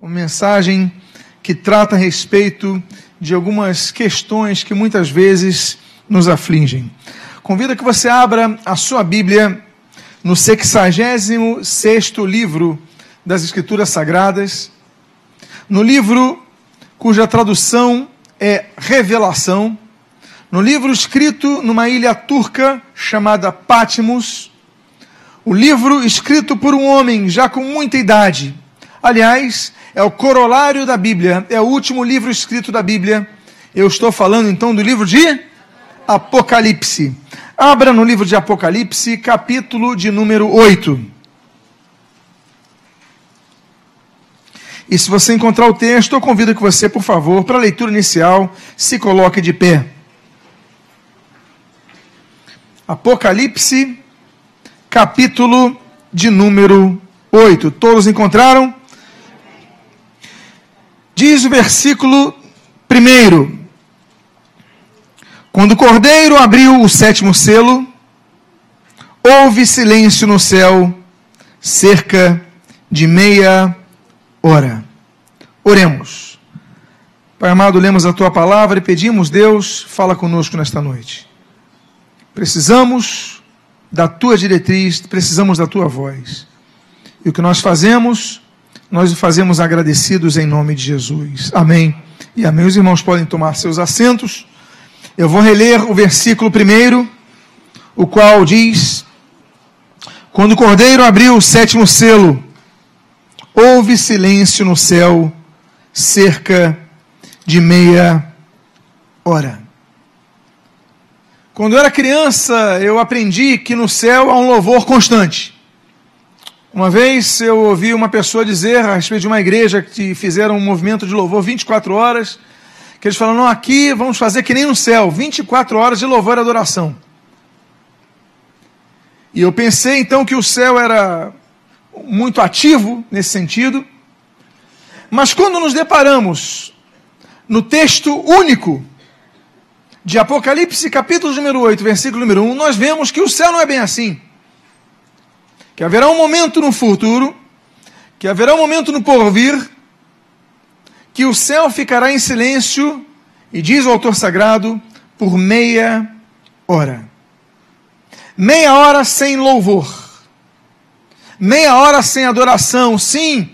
uma mensagem que trata a respeito de algumas questões que muitas vezes nos afligem. Convido que você abra a sua Bíblia no 66 livro das Escrituras Sagradas, no livro cuja tradução é Revelação, no livro escrito numa ilha turca chamada Patmos, o livro escrito por um homem já com muita idade. Aliás, é o corolário da Bíblia, é o último livro escrito da Bíblia. Eu estou falando então do livro de Apocalipse. Abra no livro de Apocalipse, capítulo de número 8. E se você encontrar o texto, eu convido que você, por favor, para a leitura inicial, se coloque de pé. Apocalipse, capítulo de número 8. Todos encontraram? Diz o versículo primeiro: Quando o cordeiro abriu o sétimo selo, houve silêncio no céu cerca de meia hora. Oremos. Pai amado, lemos a tua palavra e pedimos, Deus, fala conosco nesta noite. Precisamos da tua diretriz, precisamos da tua voz. E o que nós fazemos nós o fazemos agradecidos em nome de Jesus. Amém. E amém. Os irmãos podem tomar seus assentos. Eu vou reler o versículo primeiro, o qual diz: Quando o cordeiro abriu o sétimo selo, houve silêncio no céu cerca de meia hora. Quando eu era criança, eu aprendi que no céu há um louvor constante. Uma vez eu ouvi uma pessoa dizer a respeito de uma igreja que fizeram um movimento de louvor 24 horas, que eles falaram, não, aqui vamos fazer que nem no céu, 24 horas de louvor e adoração. E eu pensei então que o céu era muito ativo nesse sentido, mas quando nos deparamos no texto único de Apocalipse, capítulo número 8, versículo número 1, nós vemos que o céu não é bem assim que haverá um momento no futuro, que haverá um momento no porvir, que o céu ficará em silêncio, e diz o autor sagrado, por meia hora. Meia hora sem louvor. Meia hora sem adoração. Sim,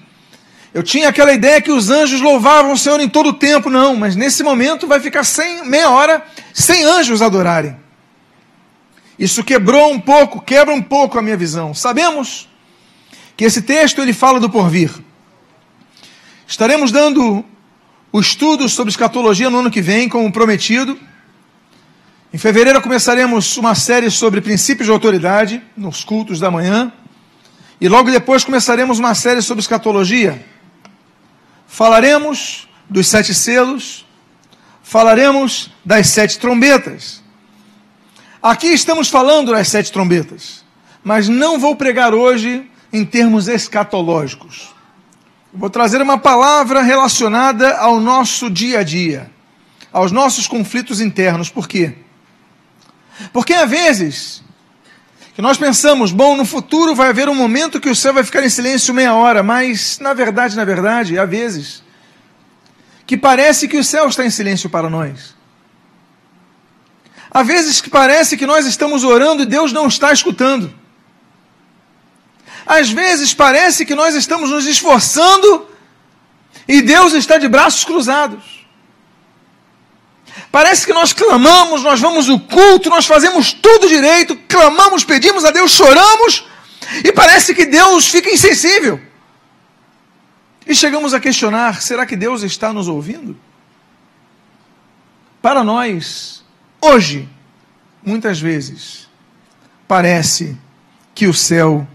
eu tinha aquela ideia que os anjos louvavam o Senhor em todo o tempo. Não, mas nesse momento vai ficar sem, meia hora sem anjos adorarem. Isso quebrou um pouco, quebra um pouco a minha visão. Sabemos que esse texto ele fala do porvir. Estaremos dando o estudo sobre escatologia no ano que vem, como prometido. Em fevereiro começaremos uma série sobre princípios de autoridade nos cultos da manhã. E logo depois começaremos uma série sobre escatologia. Falaremos dos sete selos, falaremos das sete trombetas. Aqui estamos falando das sete trombetas, mas não vou pregar hoje em termos escatológicos. Vou trazer uma palavra relacionada ao nosso dia a dia, aos nossos conflitos internos. Por quê? Porque às vezes que nós pensamos, bom, no futuro vai haver um momento que o céu vai ficar em silêncio meia hora, mas na verdade, na verdade, há vezes que parece que o céu está em silêncio para nós. Há vezes que parece que nós estamos orando e Deus não está escutando. Às vezes parece que nós estamos nos esforçando e Deus está de braços cruzados. Parece que nós clamamos, nós vamos ao culto, nós fazemos tudo direito, clamamos, pedimos a Deus, choramos, e parece que Deus fica insensível. E chegamos a questionar: será que Deus está nos ouvindo? Para nós, Hoje, muitas vezes, parece que o céu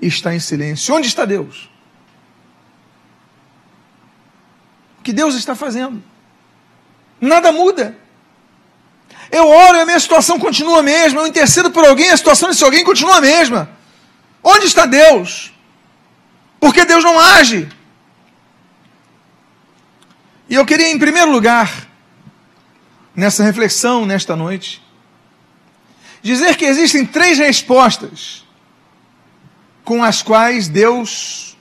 está em silêncio. Onde está Deus? O que Deus está fazendo? Nada muda. Eu oro e a minha situação continua a mesma. Eu intercedo por alguém, a situação desse alguém continua a mesma. Onde está Deus? Porque Deus não age. E eu queria, em primeiro lugar, nessa reflexão nesta noite, dizer que existem três respostas com as quais Deus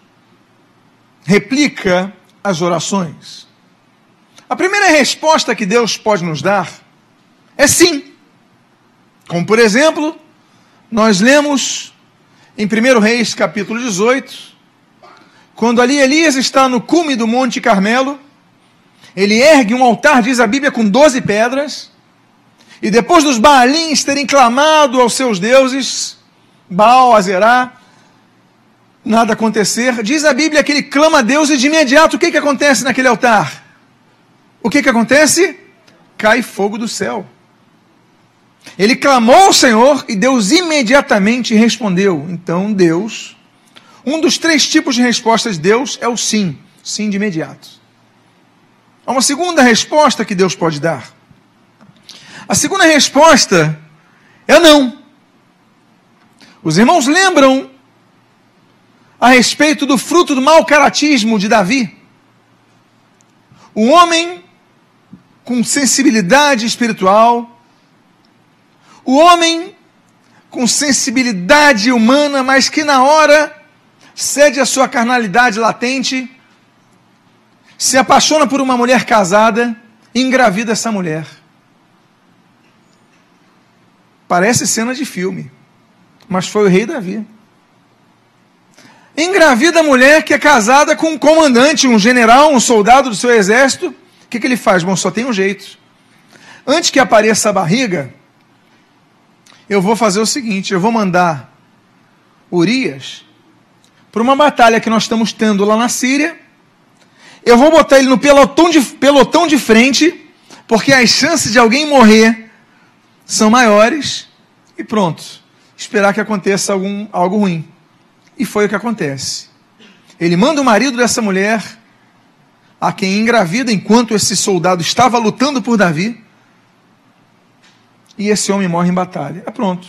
replica as orações? A primeira resposta que Deus pode nos dar é sim. Como, por exemplo, nós lemos em 1 Reis, capítulo 18, quando ali Elias está no cume do Monte Carmelo, ele ergue um altar, diz a Bíblia, com doze pedras, e depois dos Baalins terem clamado aos seus deuses, Baal, Azerá, nada acontecer, diz a Bíblia que ele clama a Deus e de imediato o que, que acontece naquele altar? O que, que acontece? Cai fogo do céu. Ele clamou ao Senhor e Deus imediatamente respondeu. Então, Deus, um dos três tipos de respostas de Deus é o sim, sim de imediato. Há uma segunda resposta que Deus pode dar. A segunda resposta é não. Os irmãos lembram a respeito do fruto do mau caratismo de Davi? O homem com sensibilidade espiritual, o homem com sensibilidade humana, mas que na hora cede a sua carnalidade latente, se apaixona por uma mulher casada engravida essa mulher. Parece cena de filme, mas foi o rei Davi. Engravida a mulher que é casada com um comandante, um general, um soldado do seu exército, o que, que ele faz? Bom, só tem um jeito. Antes que apareça a barriga, eu vou fazer o seguinte: eu vou mandar Urias para uma batalha que nós estamos tendo lá na Síria. Eu vou botar ele no pelotão de, pelotão de frente, porque as chances de alguém morrer são maiores. E pronto, esperar que aconteça algum, algo ruim. E foi o que acontece. Ele manda o marido dessa mulher a quem engravida enquanto esse soldado estava lutando por Davi. E esse homem morre em batalha. É pronto.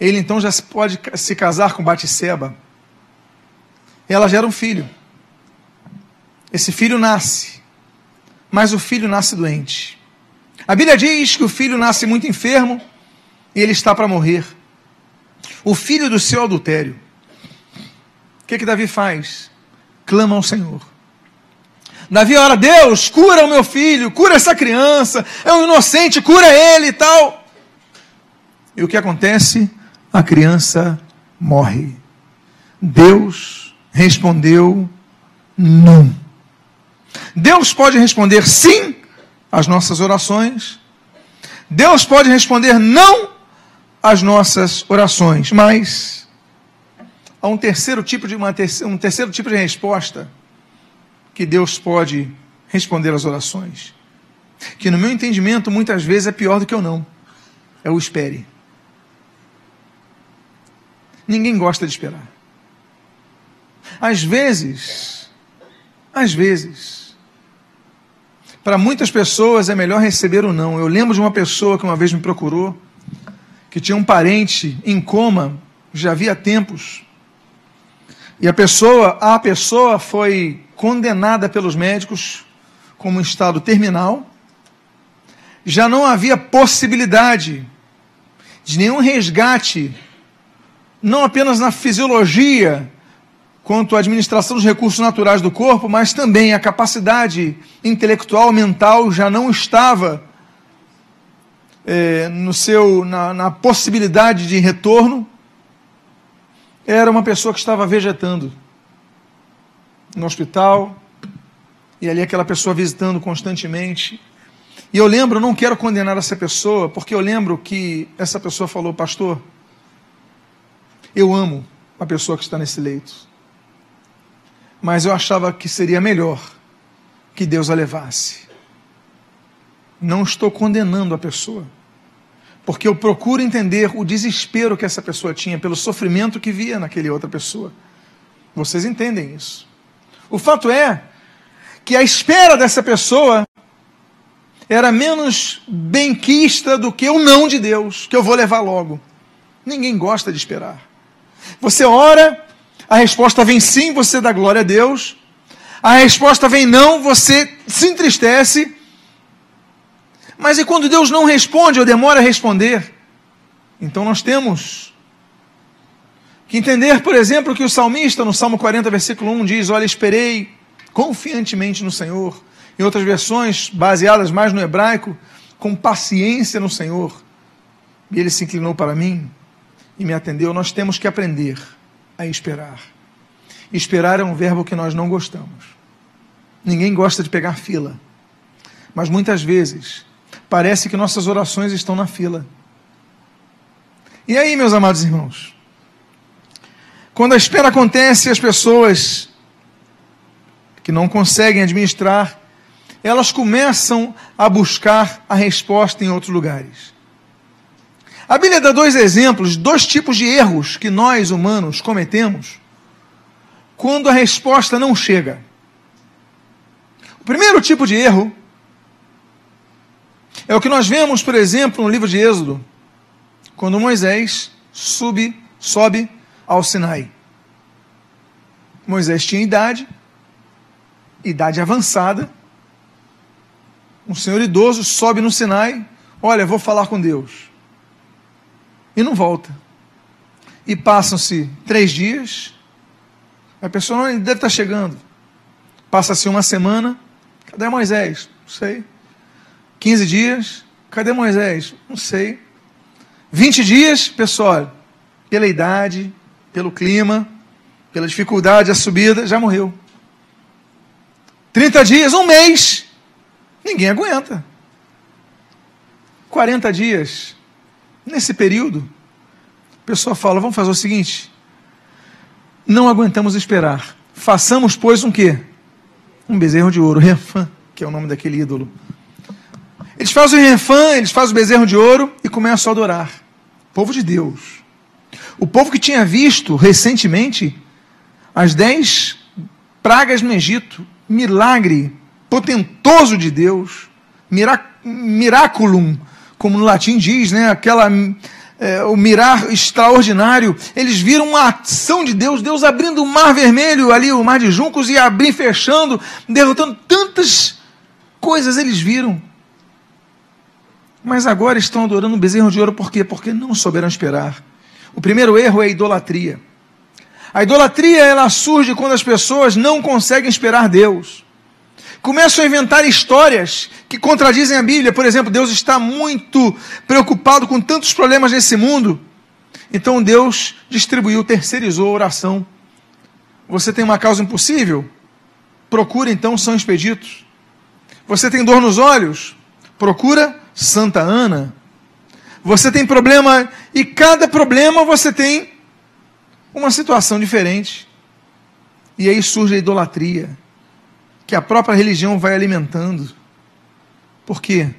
Ele então já pode se casar com Batseba. Ela gera um filho. Esse filho nasce. Mas o filho nasce doente. A Bíblia diz que o filho nasce muito enfermo e ele está para morrer. O filho do seu adultério. O que, que Davi faz? Clama ao Senhor. Davi ora, Deus, cura o meu filho, cura essa criança, é um inocente, cura ele e tal. E o que acontece? A criança morre. Deus respondeu não. Deus pode responder sim às nossas orações. Deus pode responder não às nossas orações, mas há um terceiro tipo de uma, um terceiro tipo de resposta que Deus pode responder às orações. Que no meu entendimento muitas vezes é pior do que eu não. É o espere. Ninguém gosta de esperar. Às vezes, às vezes, para muitas pessoas é melhor receber o não. Eu lembro de uma pessoa que uma vez me procurou, que tinha um parente em coma, já havia tempos. E a pessoa, a pessoa foi condenada pelos médicos como estado terminal, já não havia possibilidade de nenhum resgate, não apenas na fisiologia, quanto à administração dos recursos naturais do corpo, mas também a capacidade intelectual, mental já não estava é, no seu, na, na possibilidade de retorno. Era uma pessoa que estava vegetando no hospital, e ali aquela pessoa visitando constantemente. E eu lembro, não quero condenar essa pessoa, porque eu lembro que essa pessoa falou, pastor, eu amo a pessoa que está nesse leito, mas eu achava que seria melhor que Deus a levasse. Não estou condenando a pessoa, porque eu procuro entender o desespero que essa pessoa tinha pelo sofrimento que via naquele outra pessoa. Vocês entendem isso? O fato é que a espera dessa pessoa era menos benquista do que o não de Deus, que eu vou levar logo. Ninguém gosta de esperar. Você ora, a resposta vem sim, você dá glória a Deus. A resposta vem não, você se entristece. Mas e quando Deus não responde ou demora a responder? Então nós temos que entender, por exemplo, que o salmista, no Salmo 40, versículo 1, diz: Olha, esperei confiantemente no Senhor. Em outras versões, baseadas mais no hebraico, com paciência no Senhor. E ele se inclinou para mim e me atendeu. Nós temos que aprender a esperar. Esperar é um verbo que nós não gostamos. Ninguém gosta de pegar fila. Mas muitas vezes parece que nossas orações estão na fila. E aí, meus amados irmãos? Quando a espera acontece, as pessoas que não conseguem administrar, elas começam a buscar a resposta em outros lugares. A Bíblia dá dois exemplos, dois tipos de erros que nós humanos cometemos quando a resposta não chega. O primeiro tipo de erro é o que nós vemos, por exemplo, no livro de Êxodo, quando Moisés sube, sobe ao Sinai. Moisés tinha idade, idade avançada. Um senhor idoso sobe no Sinai, olha, vou falar com Deus e não volta. E passam-se três dias, a pessoa não deve estar chegando. Passa-se uma semana, cadê Moisés? Não sei. 15 dias, cadê Moisés? Não sei. 20 dias, pessoal, pela idade, pelo clima, pela dificuldade, a subida, já morreu. 30 dias, um mês, ninguém aguenta. 40 dias, Nesse período, a pessoa fala: vamos fazer o seguinte, não aguentamos esperar. Façamos, pois, um quê? Um bezerro de ouro, refã, que é o nome daquele ídolo. Eles fazem o refã, eles fazem o bezerro de ouro e começam a adorar. Povo de Deus. O povo que tinha visto recentemente as dez pragas no Egito, milagre potentoso de Deus, mirac miraculum, como no latim diz, né, aquela é, o mirar extraordinário, eles viram uma ação de Deus, Deus abrindo o mar vermelho ali, o mar de juncos, e abrindo, fechando, derrotando tantas coisas eles viram. Mas agora estão adorando um bezerro de ouro, por quê? Porque não souberam esperar. O primeiro erro é a idolatria. A idolatria ela surge quando as pessoas não conseguem esperar Deus começam a inventar histórias que contradizem a Bíblia. Por exemplo, Deus está muito preocupado com tantos problemas nesse mundo. Então Deus distribuiu, terceirizou a oração. Você tem uma causa impossível? Procura então São Expedito. Você tem dor nos olhos? Procura Santa Ana. Você tem problema e cada problema você tem uma situação diferente. E aí surge a idolatria que a própria religião vai alimentando. Por quê?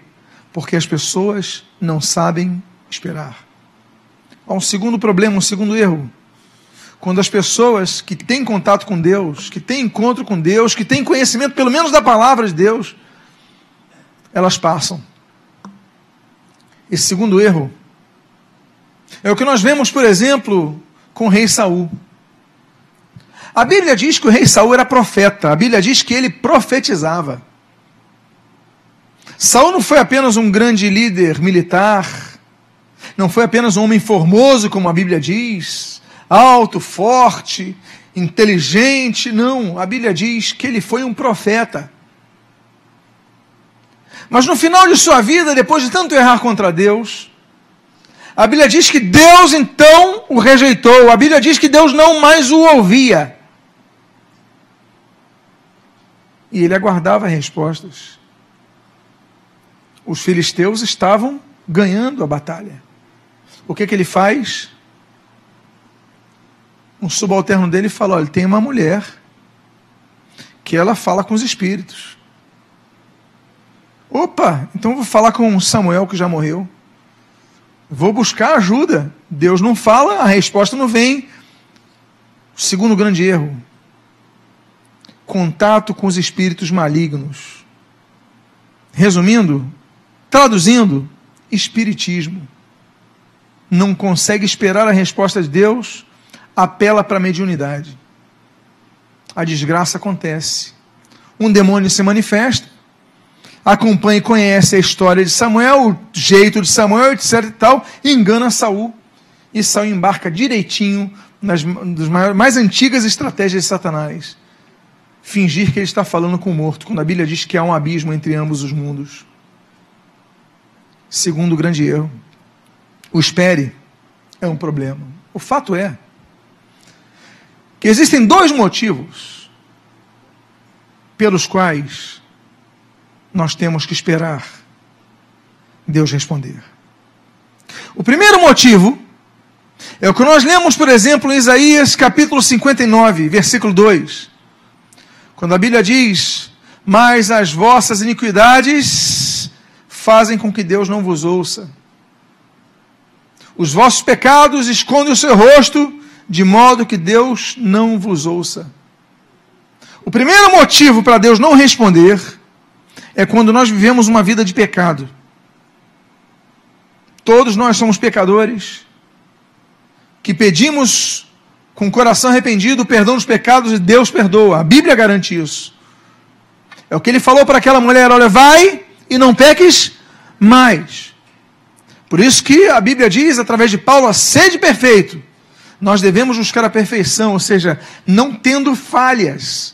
Porque as pessoas não sabem esperar. Há um segundo problema, um segundo erro. Quando as pessoas que têm contato com Deus, que têm encontro com Deus, que têm conhecimento pelo menos da palavra de Deus, elas passam. Esse segundo erro é o que nós vemos, por exemplo, com o rei Saul. A Bíblia diz que o rei Saul era profeta. A Bíblia diz que ele profetizava. Saul não foi apenas um grande líder militar, não foi apenas um homem formoso, como a Bíblia diz, alto, forte, inteligente. Não, a Bíblia diz que ele foi um profeta. Mas no final de sua vida, depois de tanto errar contra Deus, a Bíblia diz que Deus então o rejeitou. A Bíblia diz que Deus não mais o ouvia. E ele aguardava respostas. Os filisteus estavam ganhando a batalha. O que, que ele faz? Um subalterno dele fala: olha, tem uma mulher que ela fala com os espíritos. Opa, então vou falar com Samuel que já morreu. Vou buscar ajuda. Deus não fala, a resposta não vem. Segundo grande erro, contato com os espíritos malignos. Resumindo, traduzindo, espiritismo. Não consegue esperar a resposta de Deus, apela para a mediunidade. A desgraça acontece. Um demônio se manifesta, acompanha e conhece a história de Samuel, o jeito de Samuel, etc e tal, e engana Saul. E Saul embarca direitinho nas, nas mais antigas estratégias de Satanás fingir que ele está falando com o morto, quando a Bíblia diz que há um abismo entre ambos os mundos. Segundo grande erro, o espere é um problema. O fato é que existem dois motivos pelos quais nós temos que esperar Deus responder. O primeiro motivo é o que nós lemos, por exemplo, em Isaías capítulo 59, versículo 2. Quando a Bíblia diz: Mas as vossas iniquidades fazem com que Deus não vos ouça. Os vossos pecados escondem o seu rosto, de modo que Deus não vos ouça. O primeiro motivo para Deus não responder é quando nós vivemos uma vida de pecado. Todos nós somos pecadores que pedimos com o coração arrependido o perdão dos pecados e Deus perdoa. A Bíblia garante isso. É o que ele falou para aquela mulher: olha, vai e não peques mais. Por isso que a Bíblia diz, através de Paulo, a sede perfeito. Nós devemos buscar a perfeição, ou seja, não tendo falhas.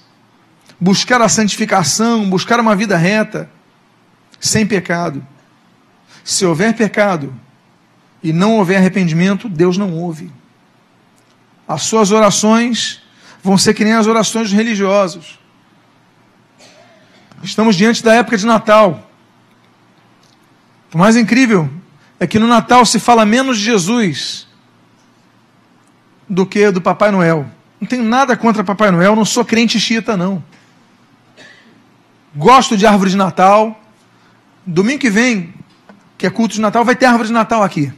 Buscar a santificação, buscar uma vida reta, sem pecado. Se houver pecado e não houver arrependimento, Deus não ouve. As suas orações vão ser que nem as orações dos religiosos. Estamos diante da época de Natal. O mais incrível é que no Natal se fala menos de Jesus do que do Papai Noel. Não tenho nada contra Papai Noel, não sou crente chita, não. Gosto de árvore de Natal. Domingo que vem, que é culto de Natal, vai ter árvore de Natal aqui.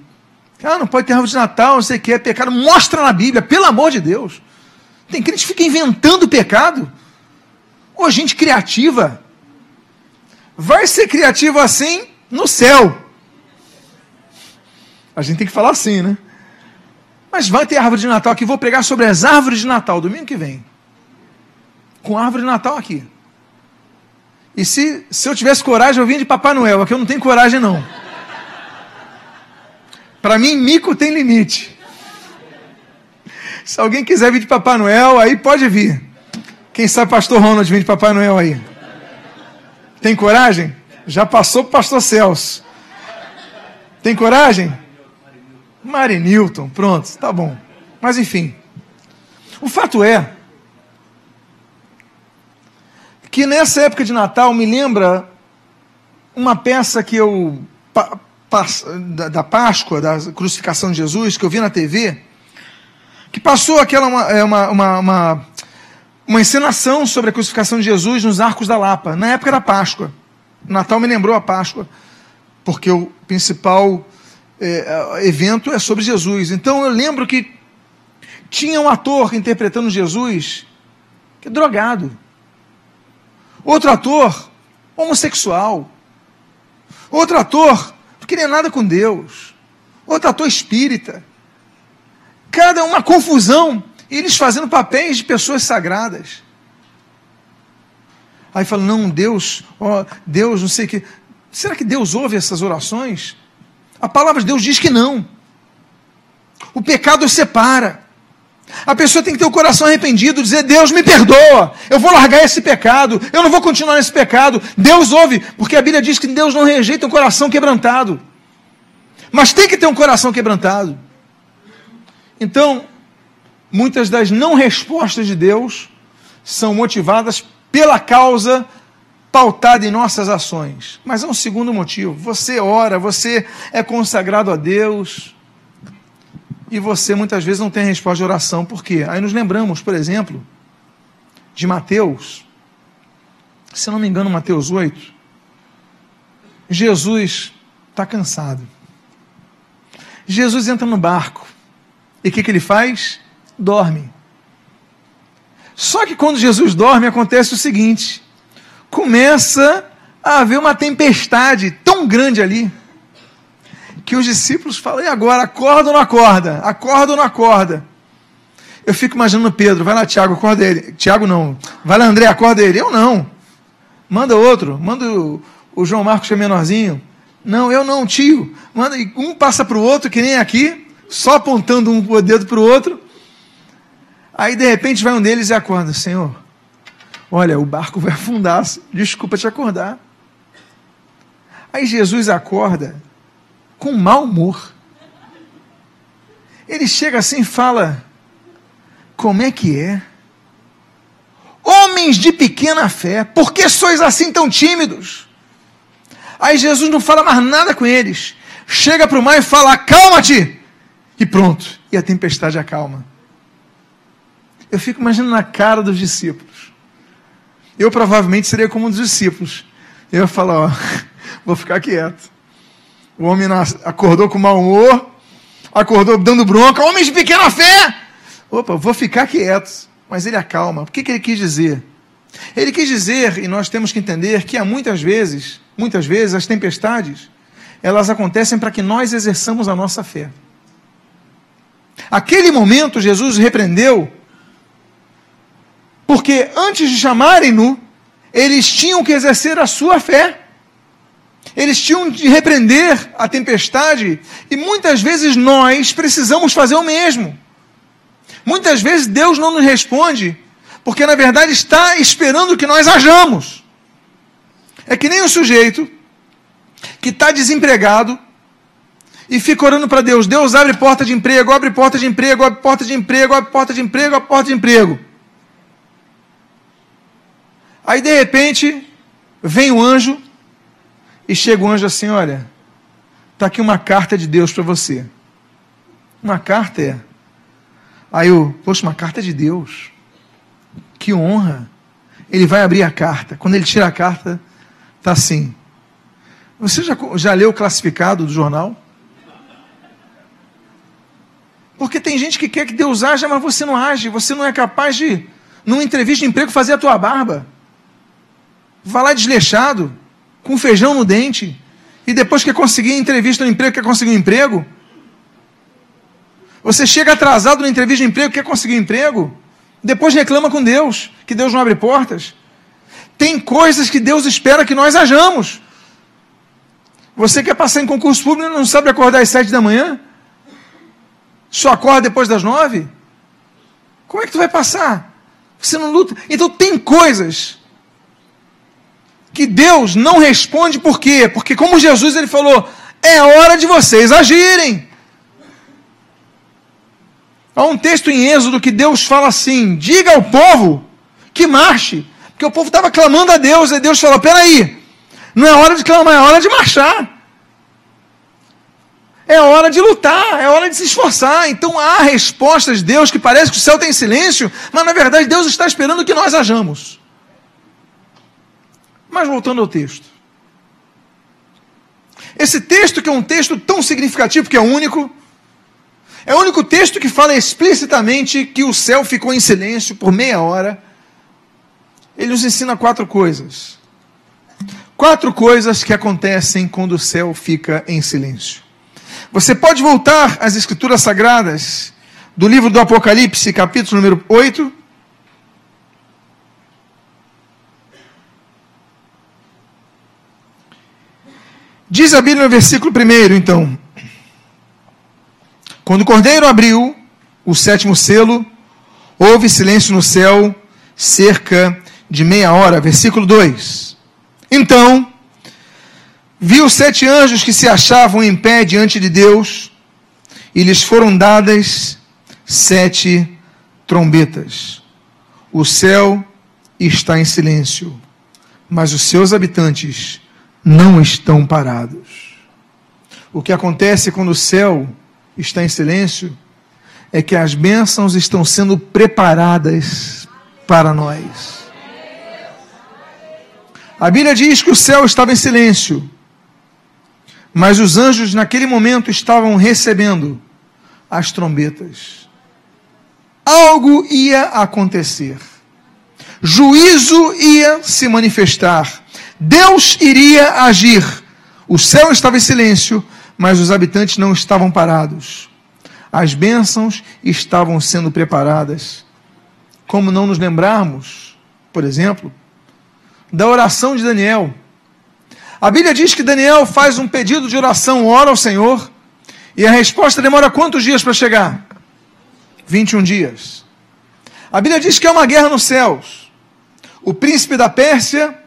Ah, não pode ter árvore de Natal, não sei o que, é pecado. Mostra na Bíblia, pelo amor de Deus. Tem crente que fica inventando pecado. Ô, gente criativa. Vai ser criativo assim no céu. A gente tem que falar assim, né? Mas vai ter árvore de Natal aqui. Vou pregar sobre as árvores de Natal domingo que vem. Com árvore de Natal aqui. E se, se eu tivesse coragem, eu vinha de Papai Noel. Aqui eu não tenho coragem, não. Para mim, mico tem limite. Se alguém quiser vir de Papai Noel, aí pode vir. Quem sabe Pastor Ronald vir de Papai Noel aí? Tem coragem? Já passou para o Pastor Celso. Tem coragem? Mari Newton, pronto, tá bom. Mas enfim. O fato é que nessa época de Natal me lembra uma peça que eu da, Páscoa, da crucificação de Jesus, que eu vi na TV, que passou aquela uma, é, uma, uma, uma, uma encenação sobre a crucificação de Jesus nos Arcos da Lapa, na época da Páscoa. Natal me lembrou a Páscoa, porque o principal é, evento é sobre Jesus. Então eu lembro que tinha um ator interpretando Jesus que é drogado. Outro ator homossexual. Outro ator queria nada com Deus. Outro ator espírita. Cada uma confusão. Eles fazendo papéis de pessoas sagradas. Aí fala, não, Deus, ó, Deus, não sei o que. Será que Deus ouve essas orações? A palavra de Deus diz que não. O pecado separa. A pessoa tem que ter o coração arrependido, dizer: Deus me perdoa, eu vou largar esse pecado, eu não vou continuar nesse pecado. Deus ouve, porque a Bíblia diz que Deus não rejeita um coração quebrantado. Mas tem que ter um coração quebrantado. Então, muitas das não respostas de Deus são motivadas pela causa pautada em nossas ações. Mas há um segundo motivo: você ora, você é consagrado a Deus e você muitas vezes não tem resposta de oração. Por quê? Aí nos lembramos, por exemplo, de Mateus, se não me engano, Mateus 8. Jesus está cansado. Jesus entra no barco. E o que, que ele faz? Dorme. Só que quando Jesus dorme, acontece o seguinte: começa a haver uma tempestade tão grande ali que os discípulos falam, e agora, acorda ou não acorda? Acorda ou não acorda? Eu fico imaginando Pedro, vai lá, Tiago, acorda ele. Tiago não. Vai lá, André, acorda ele. Eu não. Manda outro, manda o, João Marcos, que é menorzinho. Não, eu não, tio. Manda, um passa para o outro, que nem aqui, só apontando um dedo para o outro. Aí, de repente, vai um deles e acorda: Senhor, Olha, o barco vai afundar, desculpa te acordar. Aí Jesus acorda com mau humor. Ele chega assim e fala: Como é que é? Homens de pequena fé, por que sois assim tão tímidos? Aí Jesus não fala mais nada com eles. Chega para o mar e fala: Acalma-te! E pronto. E a tempestade acalma. Eu fico imaginando na cara dos discípulos. Eu provavelmente seria como um dos discípulos. Eu ia falar: Ó, vou ficar quieto. O homem acordou com mau humor, acordou dando bronca. Homens de pequena fé! Opa, vou ficar quieto. Mas ele acalma. O que, que ele quis dizer? Ele quis dizer, e nós temos que entender, que há muitas vezes, muitas vezes, as tempestades, elas acontecem para que nós exerçamos a nossa fé. Aquele momento, Jesus repreendeu, porque antes de chamarem-no, eles tinham que exercer a sua fé. Eles tinham de repreender a tempestade, e muitas vezes nós precisamos fazer o mesmo. Muitas vezes Deus não nos responde, porque na verdade está esperando que nós hajamos. É que nem o sujeito que está desempregado e fica orando para Deus: Deus abre porta de emprego, abre porta de emprego, abre porta de emprego, abre porta de emprego, abre porta de emprego. Aí de repente vem o anjo e chega o anjo assim: Olha, está aqui uma carta de Deus para você. Uma carta é. Aí eu, poxa, uma carta de Deus. Que honra. Ele vai abrir a carta. Quando ele tira a carta, está assim. Você já, já leu o classificado do jornal? Porque tem gente que quer que Deus haja, mas você não age. Você não é capaz de, numa entrevista de emprego, fazer a tua barba. Vai lá desleixado com feijão no dente, e depois que conseguir entrevista no emprego, quer conseguir um emprego? Você chega atrasado na entrevista de emprego, quer conseguir um emprego? Depois reclama com Deus, que Deus não abre portas. Tem coisas que Deus espera que nós hajamos. Você quer passar em concurso público não sabe acordar às sete da manhã? Só acorda depois das nove? Como é que tu vai passar? Você não luta. Então tem coisas que Deus não responde por quê? Porque como Jesus ele falou, é hora de vocês agirem. Há um texto em Êxodo que Deus fala assim: diga ao povo que marche. Porque o povo estava clamando a Deus, e Deus falou: peraí, não é hora de clamar, é hora de marchar. É hora de lutar, é hora de se esforçar. Então há respostas de Deus que parece que o céu tem silêncio, mas na verdade Deus está esperando que nós hajamos. Mas voltando ao texto. Esse texto, que é um texto tão significativo, que é único, é o único texto que fala explicitamente que o céu ficou em silêncio por meia hora. Ele nos ensina quatro coisas. Quatro coisas que acontecem quando o céu fica em silêncio. Você pode voltar às Escrituras Sagradas do livro do Apocalipse, capítulo número 8, Diz a Bíblia no versículo 1, então. Quando o cordeiro abriu o sétimo selo, houve silêncio no céu cerca de meia hora. Versículo 2. Então, viu sete anjos que se achavam em pé diante de Deus, e lhes foram dadas sete trombetas. O céu está em silêncio, mas os seus habitantes não estão parados. O que acontece quando o céu está em silêncio é que as bênçãos estão sendo preparadas para nós. A Bíblia diz que o céu estava em silêncio, mas os anjos naquele momento estavam recebendo as trombetas. Algo ia acontecer. Juízo ia se manifestar Deus iria agir. O céu estava em silêncio, mas os habitantes não estavam parados. As bênçãos estavam sendo preparadas. Como não nos lembrarmos, por exemplo, da oração de Daniel. A Bíblia diz que Daniel faz um pedido de oração, ora ao Senhor, e a resposta demora quantos dias para chegar? 21 dias. A Bíblia diz que é uma guerra nos céus. o príncipe da Pérsia,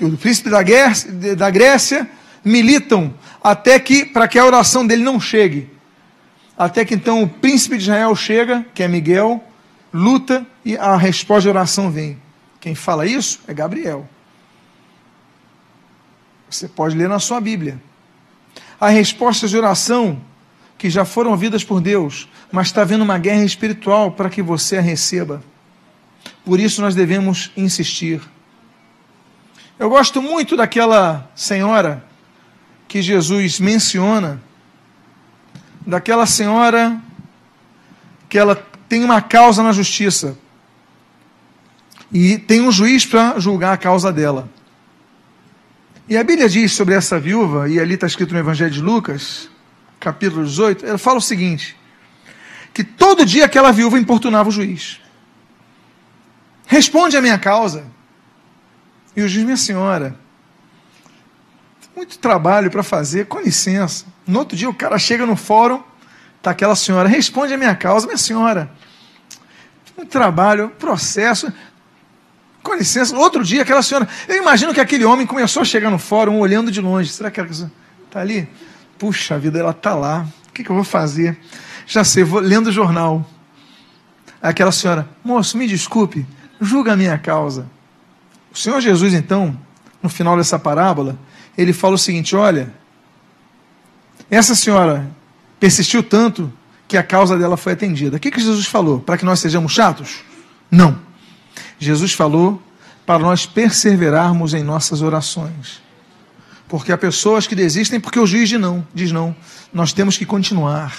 o príncipe da, da Grécia, militam até que, para que a oração dele não chegue. Até que então o príncipe de Israel chega, que é Miguel, luta e a resposta de oração vem. Quem fala isso é Gabriel. Você pode ler na sua Bíblia. Há respostas de oração que já foram ouvidas por Deus, mas está havendo uma guerra espiritual para que você a receba. Por isso nós devemos insistir. Eu gosto muito daquela senhora que Jesus menciona, daquela senhora que ela tem uma causa na justiça e tem um juiz para julgar a causa dela. E a Bíblia diz sobre essa viúva, e ali está escrito no Evangelho de Lucas, capítulo 18, ela fala o seguinte: que todo dia aquela viúva importunava o juiz. Responde a minha causa. E o juiz, minha senhora, muito trabalho para fazer, com licença. No outro dia o cara chega no fórum, tá aquela senhora, responde a minha causa, minha senhora. Muito trabalho, processo. Com licença, outro dia aquela senhora. Eu imagino que aquele homem começou a chegar no fórum olhando de longe. Será que ela está ali? Puxa vida, ela está lá. O que, que, eu vou fazer? Já sei, vou lendo o jornal. Aquela senhora, moço, me desculpe, julga a minha causa. O Senhor Jesus, então, no final dessa parábola, ele fala o seguinte: olha, essa senhora persistiu tanto que a causa dela foi atendida. O que, que Jesus falou? Para que nós sejamos chatos? Não. Jesus falou para nós perseverarmos em nossas orações. Porque há pessoas que desistem porque o juiz diz não, diz não. Nós temos que continuar.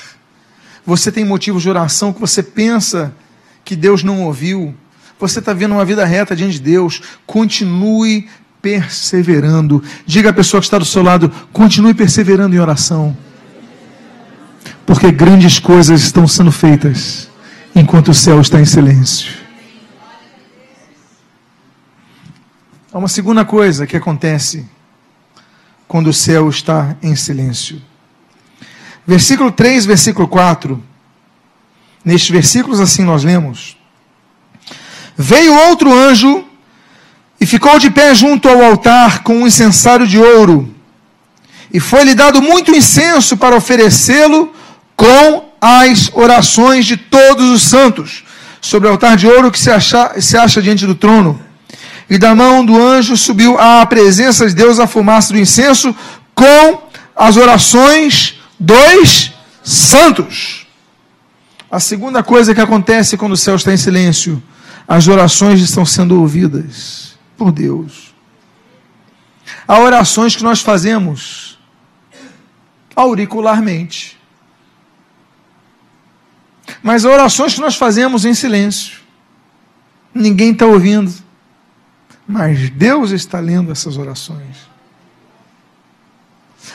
Você tem motivos de oração que você pensa que Deus não ouviu. Você está vendo uma vida reta diante de Deus. Continue perseverando. Diga à pessoa que está do seu lado: continue perseverando em oração. Porque grandes coisas estão sendo feitas enquanto o céu está em silêncio. Há uma segunda coisa que acontece quando o céu está em silêncio. Versículo 3, versículo 4. Nestes versículos assim nós lemos: Veio outro anjo e ficou de pé junto ao altar com um incensário de ouro. E foi-lhe dado muito incenso para oferecê-lo com as orações de todos os santos, sobre o altar de ouro que se acha, se acha diante do trono. E da mão do anjo subiu à presença de Deus a fumaça do incenso com as orações dos santos. A segunda coisa que acontece quando o céu está em silêncio, as orações estão sendo ouvidas por Deus. Há orações que nós fazemos auricularmente. Mas há orações que nós fazemos em silêncio. Ninguém está ouvindo. Mas Deus está lendo essas orações.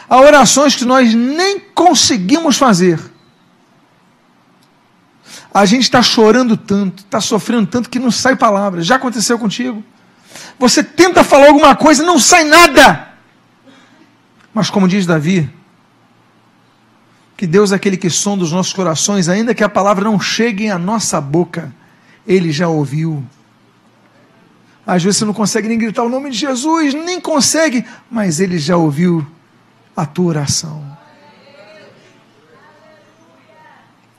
Há orações que nós nem conseguimos fazer. A gente está chorando tanto, está sofrendo tanto que não sai palavra. Já aconteceu contigo? Você tenta falar alguma coisa, não sai nada. Mas como diz Davi, que Deus é aquele que sonda os nossos corações, ainda que a palavra não chegue à nossa boca, Ele já ouviu. Às vezes você não consegue nem gritar o nome de Jesus, nem consegue, mas Ele já ouviu a tua oração.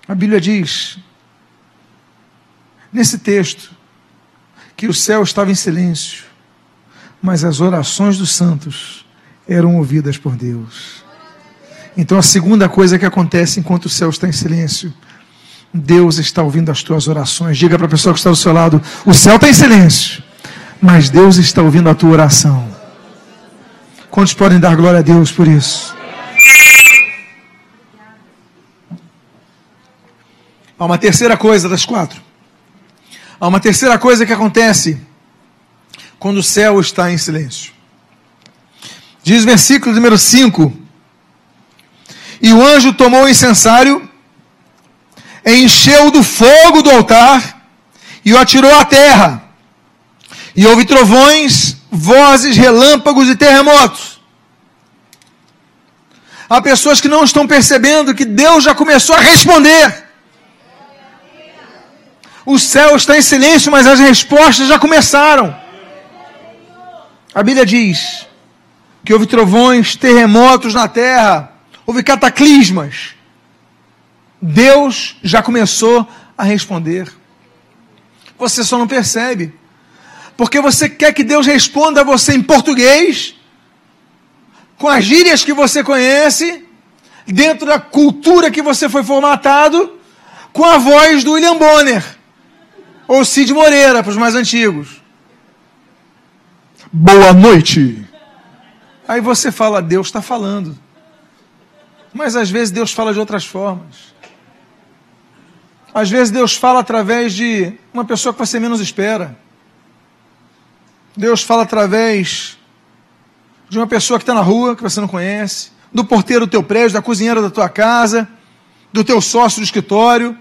A Bíblia diz, nesse texto, que o céu estava em silêncio, mas as orações dos santos eram ouvidas por Deus. Então a segunda coisa que acontece enquanto o céu está em silêncio, Deus está ouvindo as tuas orações. Diga para a pessoa que está do seu lado: o céu está em silêncio, mas Deus está ouvindo a tua oração. Quantos podem dar glória a Deus por isso? Há uma terceira coisa das quatro. Há uma terceira coisa que acontece quando o céu está em silêncio. Diz o versículo número 5: E o anjo tomou o incensário, encheu do fogo do altar e o atirou à terra. E houve trovões, vozes, relâmpagos e terremotos. Há pessoas que não estão percebendo que Deus já começou a responder. O céu está em silêncio, mas as respostas já começaram. A Bíblia diz que houve trovões, terremotos na terra, houve cataclismas. Deus já começou a responder. Você só não percebe. Porque você quer que Deus responda a você em português, com as gírias que você conhece, dentro da cultura que você foi formatado, com a voz do William Bonner ou Cid Moreira, para os mais antigos. Boa noite. Aí você fala, Deus está falando. Mas às vezes Deus fala de outras formas. Às vezes Deus fala através de uma pessoa que você menos espera. Deus fala através de uma pessoa que está na rua, que você não conhece, do porteiro do teu prédio, da cozinheira da tua casa, do teu sócio do escritório,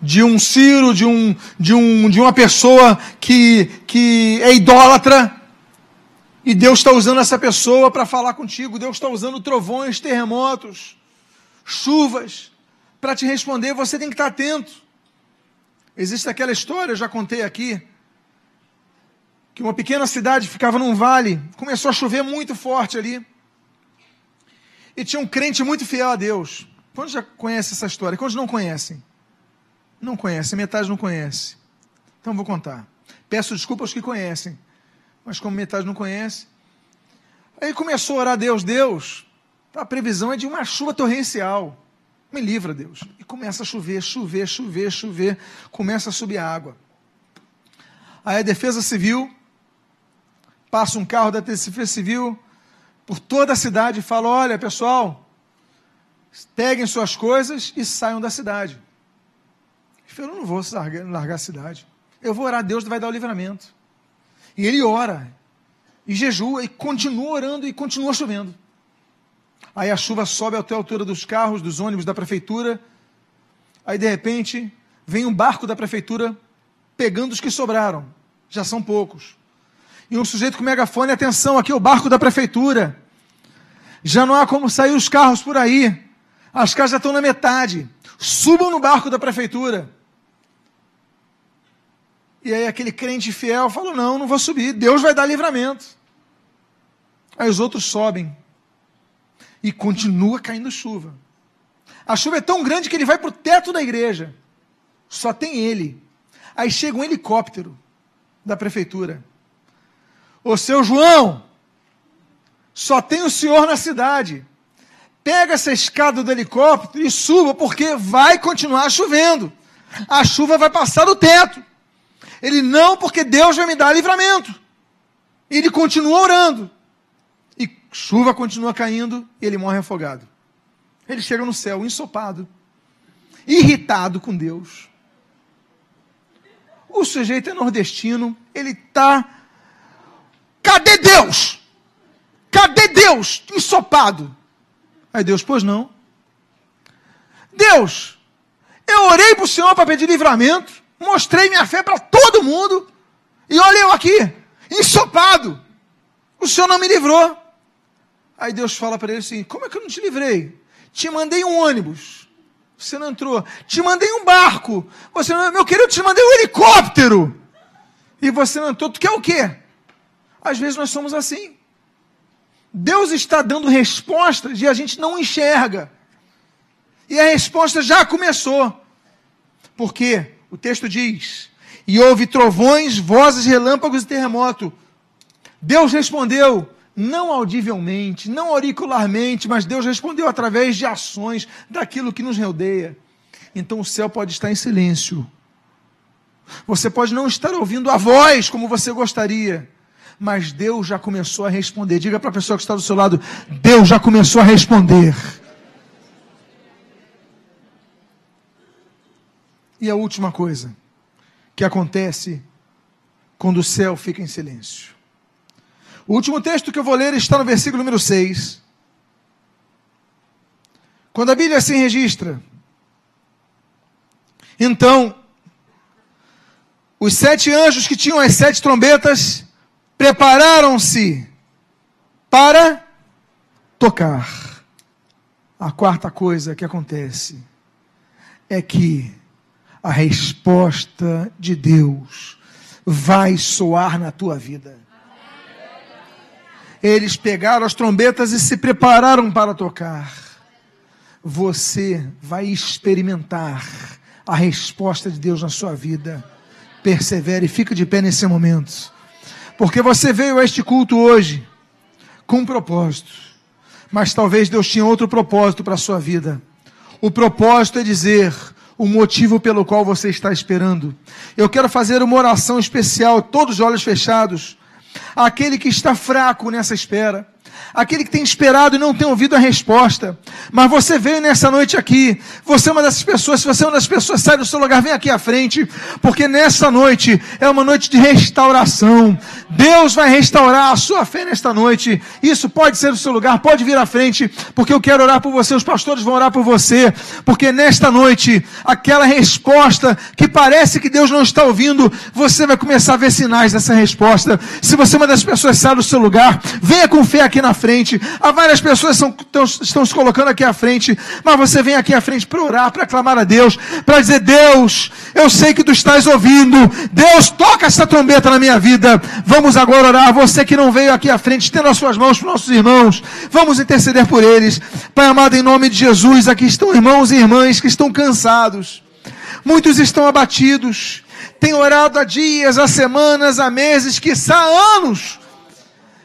de um Ciro, de, um, de, um, de uma pessoa que, que é idólatra. E Deus está usando essa pessoa para falar contigo. Deus está usando trovões, terremotos, chuvas para te responder, você tem que estar atento. Existe aquela história, eu já contei aqui, que uma pequena cidade ficava num vale, começou a chover muito forte ali. E tinha um crente muito fiel a Deus. Quantos já conhecem essa história? Quantos não conhecem? Não conhecem, metade não conhece. Então vou contar. Peço desculpa aos que conhecem, mas como metade não conhece. Aí começou a orar a Deus, Deus, a previsão é de uma chuva torrencial. Me livra, Deus. E começa a chover, chover, chover, chover. Começa a subir a água. Aí a Defesa Civil passa um carro da Defesa Civil por toda a cidade e fala: Olha, pessoal, peguem suas coisas e saiam da cidade. Ele falou: Eu não vou largar, largar a cidade. Eu vou orar, Deus vai dar o livramento. E ele ora, e jejua, e continua orando, e continua chovendo. Aí a chuva sobe até a altura dos carros, dos ônibus da prefeitura. Aí de repente vem um barco da prefeitura pegando os que sobraram. Já são poucos. E um sujeito com megafone, atenção, aqui é o barco da prefeitura. Já não há como sair os carros por aí. As casas já estão na metade. Subam no barco da prefeitura. E aí aquele crente fiel falou: Não, não vou subir. Deus vai dar livramento. Aí os outros sobem e continua caindo chuva. A chuva é tão grande que ele vai para o teto da igreja. Só tem ele. Aí chega um helicóptero da prefeitura. Ô seu João, só tem o senhor na cidade. Pega essa escada do helicóptero e suba, porque vai continuar chovendo. A chuva vai passar do teto. Ele não, porque Deus vai me dar livramento. E ele continua orando chuva continua caindo e ele morre afogado. Ele chega no céu ensopado, irritado com Deus. O sujeito é nordestino, ele está. Cadê Deus? Cadê Deus? Ensopado. Aí Deus, pois não. Deus, eu orei para o Senhor para pedir livramento, mostrei minha fé para todo mundo, e olha eu aqui, ensopado. O Senhor não me livrou. Aí Deus fala para ele assim: Como é que eu não te livrei? Te mandei um ônibus, você não entrou. Te mandei um barco, você não. Meu querido, te mandei um helicóptero, e você não entrou. Tu quer o quê? Às vezes nós somos assim. Deus está dando respostas e a gente não enxerga. E a resposta já começou. Porque o texto diz: E houve trovões, vozes, relâmpagos e terremoto. Deus respondeu: não audivelmente, não auricularmente, mas Deus respondeu através de ações daquilo que nos rodeia. Então o céu pode estar em silêncio. Você pode não estar ouvindo a voz como você gostaria, mas Deus já começou a responder. Diga para a pessoa que está do seu lado: Deus já começou a responder. E a última coisa que acontece quando o céu fica em silêncio. O último texto que eu vou ler está no versículo número 6. Quando a Bíblia assim registra, então, os sete anjos que tinham as sete trombetas prepararam-se para tocar. A quarta coisa que acontece é que a resposta de Deus vai soar na tua vida. Eles pegaram as trombetas e se prepararam para tocar. Você vai experimentar a resposta de Deus na sua vida. Persevere e fica de pé nesse momento. Porque você veio a este culto hoje com um propósito. Mas talvez Deus tinha outro propósito para a sua vida. O propósito é dizer o motivo pelo qual você está esperando. Eu quero fazer uma oração especial, todos os olhos fechados. Aquele que está fraco nessa espera aquele que tem esperado e não tem ouvido a resposta. Mas você veio nessa noite aqui, você é uma dessas pessoas, se você é uma dessas pessoas, sai do seu lugar, vem aqui à frente, porque nessa noite é uma noite de restauração. Deus vai restaurar a sua fé nesta noite. Isso pode ser o seu lugar, pode vir à frente, porque eu quero orar por você, os pastores vão orar por você, porque nesta noite, aquela resposta que parece que Deus não está ouvindo, você vai começar a ver sinais dessa resposta. Se você é uma dessas pessoas, sai do seu lugar, venha com fé aqui na frente. Há várias pessoas que estão, estão se colocando aqui à frente, mas você vem aqui à frente para orar, para clamar a Deus, para dizer: Deus, eu sei que tu estás ouvindo. Deus, toca essa trombeta na minha vida. Vamos agora orar. Você que não veio aqui à frente, estenda as suas mãos para nossos irmãos. Vamos interceder por eles. Pai amado, em nome de Jesus, aqui estão irmãos e irmãs que estão cansados. Muitos estão abatidos. Têm orado há dias, há semanas, há meses, quiçá há anos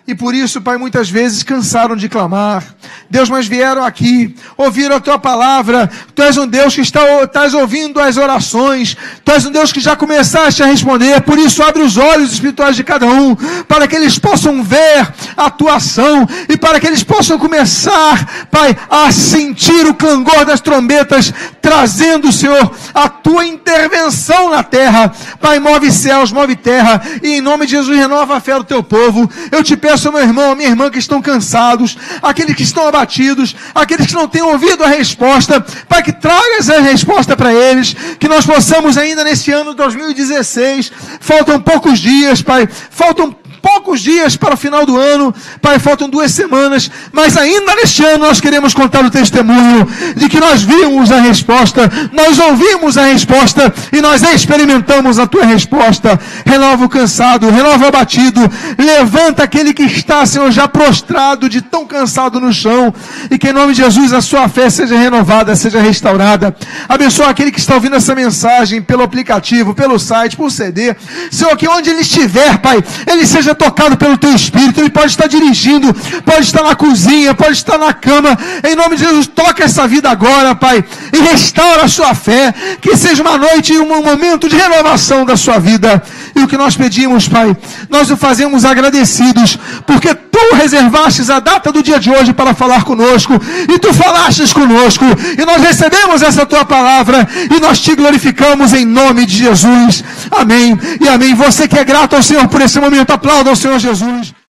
e por isso, Pai, muitas vezes cansaram de clamar. Deus, mas vieram aqui, ouviram a tua palavra. Tu és um Deus que está, estás ouvindo as orações. Tu és um Deus que já começaste a responder. Por isso, abre os olhos espirituais de cada um, para que eles possam ver a tua ação e para que eles possam começar, Pai, a sentir o clangor das trombetas, trazendo, Senhor, a tua intervenção na terra. Pai, move céus, move terra. E em nome de Jesus, renova a fé do teu povo. Eu te peço ao meu irmão, minha irmã que estão cansados, aqueles que estão abatidos, aqueles que não têm ouvido a resposta, para que traga essa resposta para eles, que nós possamos ainda nesse ano 2016, faltam poucos dias, Pai, faltam poucos dias para o final do ano, Pai, faltam duas semanas, mas ainda neste ano nós queremos contar o testemunho de que nós vimos a resposta, nós ouvimos a resposta e nós experimentamos a tua resposta. Renova o cansado, renova o abatido, levanta aquele que está, Senhor, já prostrado de tão cansado no chão, e que em nome de Jesus a sua fé seja renovada, seja restaurada. Abençoa aquele que está ouvindo essa mensagem pelo aplicativo, pelo site, por CD. Senhor, que onde ele estiver, Pai, ele seja tocado pelo teu espírito. Ele pode estar dirigindo, pode estar na cozinha, pode estar na cama. Em nome de Jesus, toca essa vida agora, Pai, e restaura a sua fé. Que seja uma noite e um momento de renovação da sua vida. E o que nós pedimos, Pai, nós o fazemos agradecidos, porque tu reservastes a data do dia de hoje para falar conosco, e tu falastes conosco, e nós recebemos essa tua palavra, e nós te glorificamos em nome de Jesus. Amém e amém. Você que é grato ao Senhor por esse momento, aplauda ao Senhor Jesus.